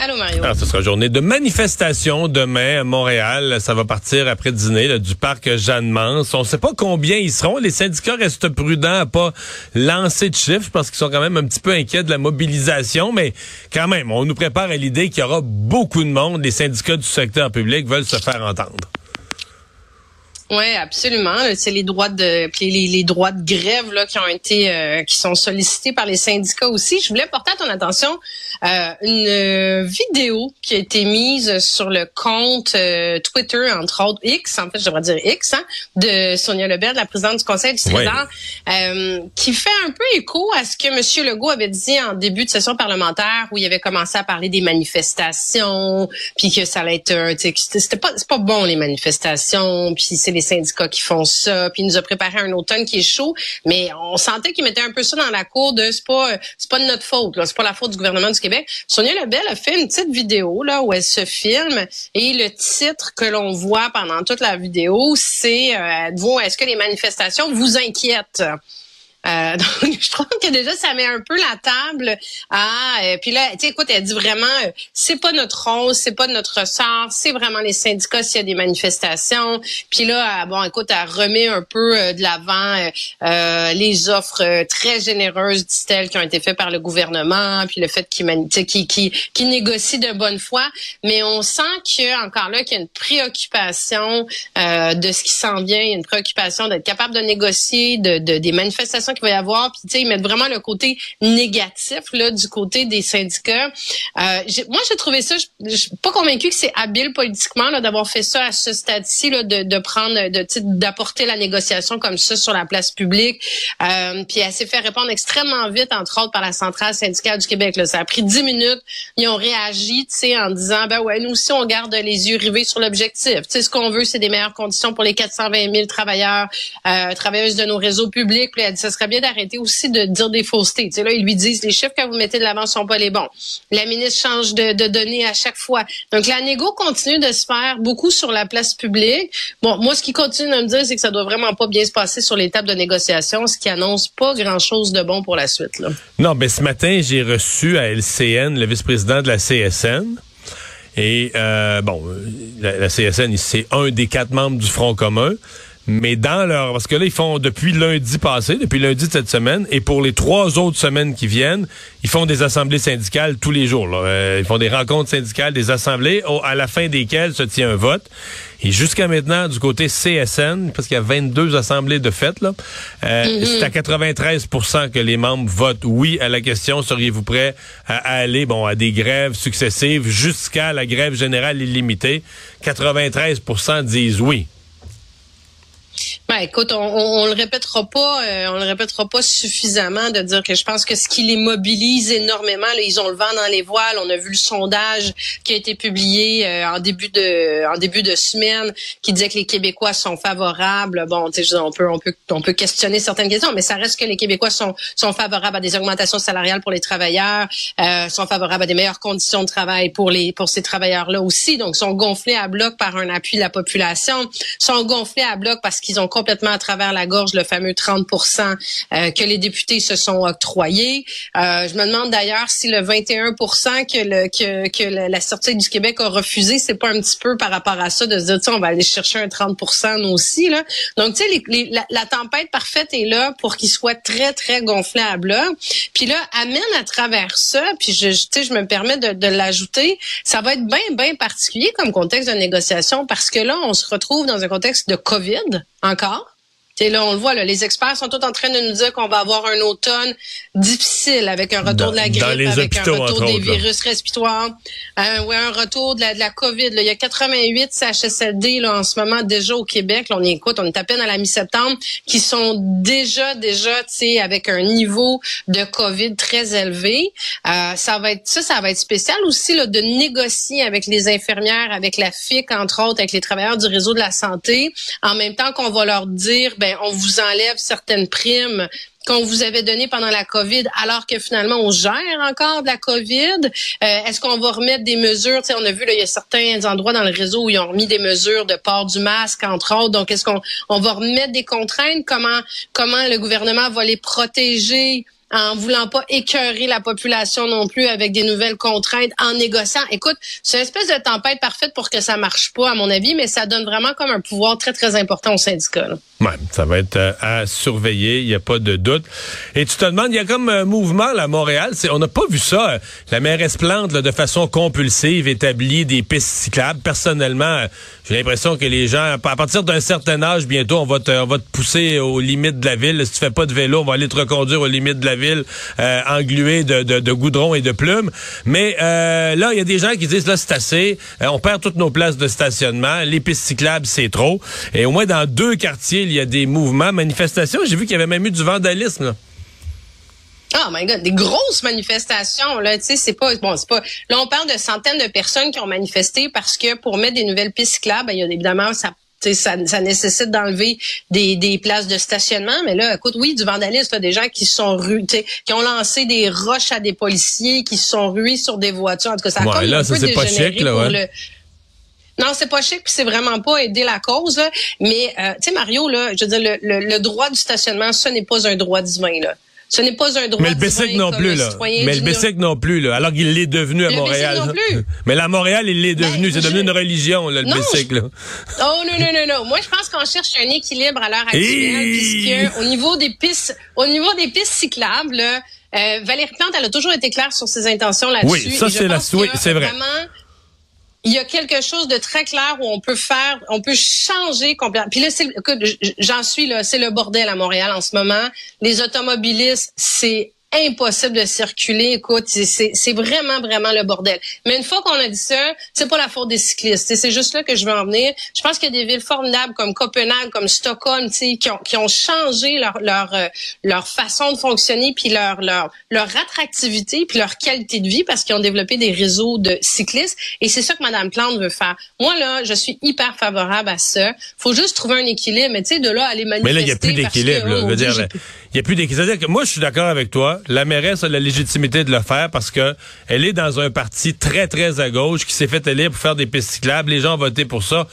Allô Mario. Alors, ce sera journée de manifestation demain à Montréal. Ça va partir après dîner du parc Jeanne-Mance. On ne sait pas combien ils seront. Les syndicats restent prudents à pas lancer de chiffres parce qu'ils sont quand même un petit peu inquiets de la mobilisation. Mais quand même, on nous prépare à l'idée qu'il y aura beaucoup de monde. Les syndicats du secteur public veulent se faire entendre. Oui, absolument. C'est les droits de les, les, droits de grève là qui ont été euh, qui sont sollicités par les syndicats aussi. Je voulais porter à ton attention euh, une vidéo qui a été mise sur le compte euh, Twitter entre autres X en fait, je devrais dire X hein, de Sonia Lebel, la présidente du Conseil du Trésor, qui fait un peu écho à ce que M. Legault avait dit en début de session parlementaire où il avait commencé à parler des manifestations, puis que ça allait être c'était pas c'est pas bon les manifestations, puis c'est les syndicats qui font ça, puis il nous a préparé un automne qui est chaud, mais on sentait qu'il mettait un peu ça dans la cour de c'est pas c'est pas de notre faute, c'est pas la faute du gouvernement du Québec. Sonia Lebel a fait une petite vidéo là où elle se filme et le titre que l'on voit pendant toute la vidéo, c'est euh, est-ce que les manifestations vous inquiètent? Euh, donc, je trouve que déjà, ça met un peu la table à... Euh, puis là, tu sais, écoute, elle dit vraiment, euh, c'est pas notre rôle, c'est pas notre sort, c'est vraiment les syndicats s'il y a des manifestations. Puis là, bon, écoute, elle remet un peu de l'avant les offres très généreuses, dit-elle, qui ont été faites par le gouvernement, puis le fait qu'ils qui, qui, qui négocient de bonne foi. Mais on sent que encore là, qu'il y a une préoccupation de ce qui s'en vient, une préoccupation d'être capable de négocier de, de des manifestations qu'il va y avoir. Puis, tu sais, ils mettent vraiment le côté négatif là du côté des syndicats. Euh, moi, j'ai trouvé ça, je suis pas convaincue que c'est habile politiquement là d'avoir fait ça à ce stade-ci, de, de prendre, de d'apporter la négociation comme ça sur la place publique. Euh, puis, elle s'est fait répondre extrêmement vite, entre autres par la centrale syndicale du Québec. Là. Ça a pris dix minutes. Ils ont réagi, tu sais, en disant, ben ouais, nous aussi, on garde les yeux rivés sur l'objectif. Tu sais, ce qu'on veut, c'est des meilleures conditions pour les 420 000 travailleurs, euh, travailleuses de nos réseaux publics. Puis, elle dit, serait bien d'arrêter aussi de dire des faussetés. Là, ils lui disent les chiffres que vous mettez de l'avant sont pas les bons. La ministre change de, données à chaque fois. Donc, la négo continue de se faire beaucoup sur la place publique. Bon, moi, ce qui continue de me dire, c'est que ça doit vraiment pas bien se passer sur les tables de négociation, ce qui annonce pas grand-chose de bon pour la suite. Non, mais ce matin, j'ai reçu à LCN le vice-président de la CSN. Et euh, bon, la CSN, c'est un des quatre membres du Front commun mais dans leur parce que là ils font depuis lundi passé, depuis lundi de cette semaine, et pour les trois autres semaines qui viennent, ils font des assemblées syndicales tous les jours. Euh, ils font des rencontres syndicales, des assemblées, à la fin desquelles se tient un vote. Et jusqu'à maintenant, du côté CSN, parce qu'il y a 22 assemblées de fait, là, euh, mm-hmm. c'est à 93% que les membres votent oui à la question seriez-vous prêt à, aller bon à des grèves successives jusqu'à la grève générale illimitée? 93% disent oui. Ben, écoute, on, on, le répétera pas, euh, on le répétera pas suffisamment de dire que je pense que ce qui les mobilise énormément, là, ils ont le vent dans les voiles. On a vu le sondage qui a été publié euh, en début de en début de semaine qui disait que les Québécois sont favorables. Bon, tu sais, on peut on peut on peut questionner certaines questions, mais ça reste que les Québécois sont sont favorables à des augmentations salariales pour les travailleurs, euh, sont favorables à des meilleures conditions de travail pour les pour ces travailleurs-là aussi. Donc, sont gonflés à bloc par un appui de la population, sont gonflés à bloc parce qu'ils ont complètement à travers la gorge le fameux 30 euh, que les députés se sont octroyés. Euh, je me demande d'ailleurs si le 21 que, le, que, que la sortie du Québec a refusé, c'est pas un petit peu par rapport à ça de se dire, on va aller chercher un 30 nous aussi. Là. Donc, tu sais, la, tempête parfaite est là pour qu'il soit très, très gonflé à bloc. Puis là, amène à travers ça, puis je, je, je me permets de, de l'ajouter, ça va être bien, bien particulier comme contexte de négociation parce que là, on se retrouve dans un contexte de COVID encore? Là, on le voit, là, les experts sont tous en train de nous dire qu'on va avoir un automne difficile avec un retour de la grippe, avec un retour des virus respiratoires, euh, ouais, un retour de la, de la COVID. Là. Il y a 88 CHSLD là, en ce moment déjà au Québec. Là, on y écoute, on est à peine à la mi-septembre, qui sont déjà, déjà, tu sais, avec un niveau de COVID très élevé. Euh, ça va être ça, ça va être spécial aussi là, de négocier avec les infirmières, avec la FIC, entre autres, avec les travailleurs du réseau de la santé, en même temps qu'on va leur dire, ben, on vous enlève certaines primes qu'on vous avait donné pendant la COVID, alors que finalement on gère encore de la COVID? Euh, est-ce qu'on va remettre des mesures? on a vu, il y a certains endroits dans le réseau où ils ont remis des mesures de port du masque, entre autres. Donc, est-ce qu'on on va remettre des contraintes? Comment, comment le gouvernement va les protéger? en voulant pas écœurer la population non plus avec des nouvelles contraintes, en négociant? Écoute, c'est une espèce de tempête parfaite pour que ça marche pas, à mon avis, mais ça donne vraiment comme un pouvoir très, très important au syndicat. Ouais, ça va être euh, à surveiller, il n'y a pas de doute. Et tu te demandes, il y a comme un mouvement là, à Montréal, on n'a pas vu ça. Euh, la mairesse Plante, là, de façon compulsive, établit des pistes cyclables. Personnellement, euh, j'ai l'impression que les gens, à partir d'un certain âge, bientôt, on va te, on va te pousser aux limites de la ville. Si tu fais pas de vélo, on va aller te reconduire aux limites de la ville, euh, englué de, de, de, goudron et de plumes. Mais là, il y a des gens qui disent, là, c'est assez. on perd toutes nos places de stationnement. Les pistes cyclables, c'est trop. Et au moins dans deux quartiers, il y a des mouvements, manifestations. J'ai vu qu'il y avait même eu du vandalisme. Là. Oh my God, des grosses manifestations là, tu sais, c'est pas bon, c'est pas. Là, on parle de centaines de personnes qui ont manifesté parce que pour mettre des nouvelles pistes cyclables, ben, il y a évidemment ça ça, ça, nécessite d'enlever des, des, places de stationnement, mais là, écoute, oui, du vandalisme, des gens qui sont rués, qui ont lancé des roches à des policiers, qui se sont rués sur des voitures. En tout cas, ça a ouais, là, un ça, peu pas chic, là, ouais. le, non, c'est pas chic, puis c'est vraiment pas aider la cause. Mais euh, tu sais, Mario, là, je veux dire, le, le, droit du stationnement, ce n'est pas un droit divin, là. Ce n'est pas un droit Mais le bicycle non plus, là. Mais le bicycle non plus, là. Alors qu'il l'est devenu à le Montréal. Non plus. Mais la Montréal, il l'est ben, devenu. c'est devenu une religion, là, le bicycle. Oh non, non, non, non. Moi, je pense qu'on cherche un équilibre à l'heure actuelle, puisque au niveau des pistes, au niveau des pistes cyclables, là, euh, Valérie Plante, elle a toujours été claire sur ses intentions là-dessus. Oui, ça, c'est la, oui, c'est vrai. Vraiment, il y a quelque chose de très clair où on peut faire, on peut changer complètement. Puis là, j'en suis là, c'est le bordel à Montréal en ce moment. Les automobilistes, c'est impossible de circuler. Écoute, c'est vraiment, vraiment le bordel. Mais une fois qu'on a dit ça, c'est pas la faute des cyclistes. C'est juste là que je veux en venir. Je pense qu'il y a des villes formidables comme Copenhague, comme Stockholm, qui ont, qui ont changé leur, leur, euh, leur façon de fonctionner, puis leur, leur, leur attractivité, puis leur qualité de vie, parce qu'ils ont développé des réseaux de cyclistes. Et c'est ça que Mme Plante veut faire. Moi, là, je suis hyper favorable à ça. faut juste trouver un équilibre. Mais tu sais, de là, aller manifester... Mais là, il n'y a plus d'équilibre. Il n'y a plus que moi, je suis d'accord avec toi la mairesse a la légitimité de le faire parce que elle est dans un parti très, très à gauche qui s'est fait élire pour faire des pistes cyclables. Les gens ont voté pour ça.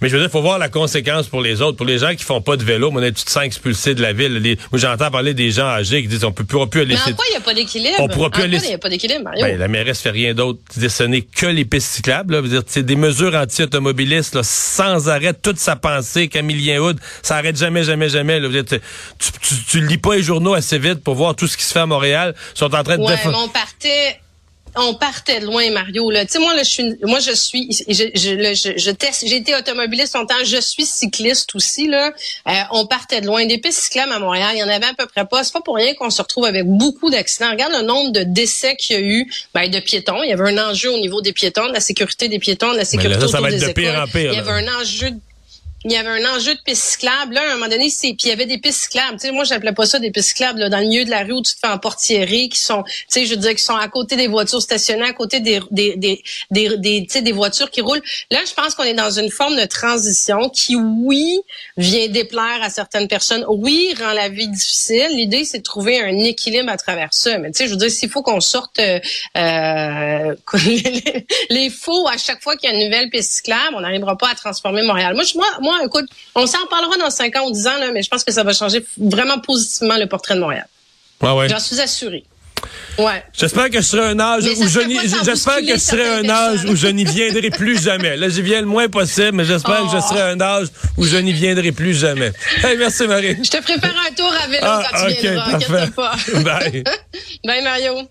Mais je veux dire, il faut voir la conséquence pour les autres. Pour les gens qui font pas de vélo, on est tout ça expulsés de la ville. Les, moi, j'entends parler des gens âgés qui disent on peut plus, plus aller. Mais en quoi il n'y a pas d'équilibre? On pourra plus aller. Il n'y a pas d'équilibre, Mario? Ben, la mairesse fait rien d'autre. Ce n'est que les pistes cyclables. Là. Veux dire, c'est des mesures anti-automobilistes sans arrêt. Toute sa pensée, Camillien Hood, ça arrête jamais, jamais, jamais. Là. Dire, tu, tu, tu, lis pas les journaux assez vite pour voir tout ce qui se fait à Montréal. Ils sont en train de... Ouais, mais on partait on partait de loin, Mario. Là, tu sais, moi, là, je suis, moi, je suis, je, je, je, teste, j'ai été automobiliste longtemps, je suis cycliste aussi là. Euh, on partait de loin. Des pistes cyclables à Montréal, il y en avait à peu près pas. C'est pas pour rien qu'on se retrouve avec beaucoup d'accidents. Regarde le nombre de décès qu'il y a eu, ben, de piétons. Il y avait un enjeu au niveau des piétons, de la sécurité des piétons, de la sécurité là, ça, autour va être des de pire En pire, il y avait un enjeu il y avait un enjeu de piste cyclable. Là, à un moment donné, c'est puis il y avait des pistes cyclables. Tu sais, moi, j'appelais pas ça des pistes cyclables là, dans le milieu de la rue où tu te fais en portiéré, qui sont, tu sais, je veux dire, qui sont à côté des voitures stationnées, à côté des des des des, tu sais, des voitures qui roulent. Là, je pense qu'on est dans une forme de transition qui, oui, vient déplaire à certaines personnes. Oui, rend la vie difficile. L'idée, c'est de trouver un équilibre à travers ça. Mais tu sais, je veux dire, s'il faut qu'on sorte euh, euh les, faux à chaque fois qu'il y a une nouvelle piste cyclable, on n'arrivera pas à transformer Montréal. Moi, moi, moi écoute, on s'en parlera dans 5 ans ou 10 ans, là, mais je pense que ça va changer vraiment positivement le portrait de Montréal. Ouais. J'en suis assuré. Ouais. J'espère que je serai un âge où je n'y, j'espère que je serai un âge où je n'y viendrai plus jamais. Là, j'y viens le moins possible, mais j'espère que je serai un âge où je n'y viendrai plus jamais. Hey, merci Marie. Je te prépare un tour à vélo ah, quand tu viendras. Parfait. Pas. Bye. Bye Mario.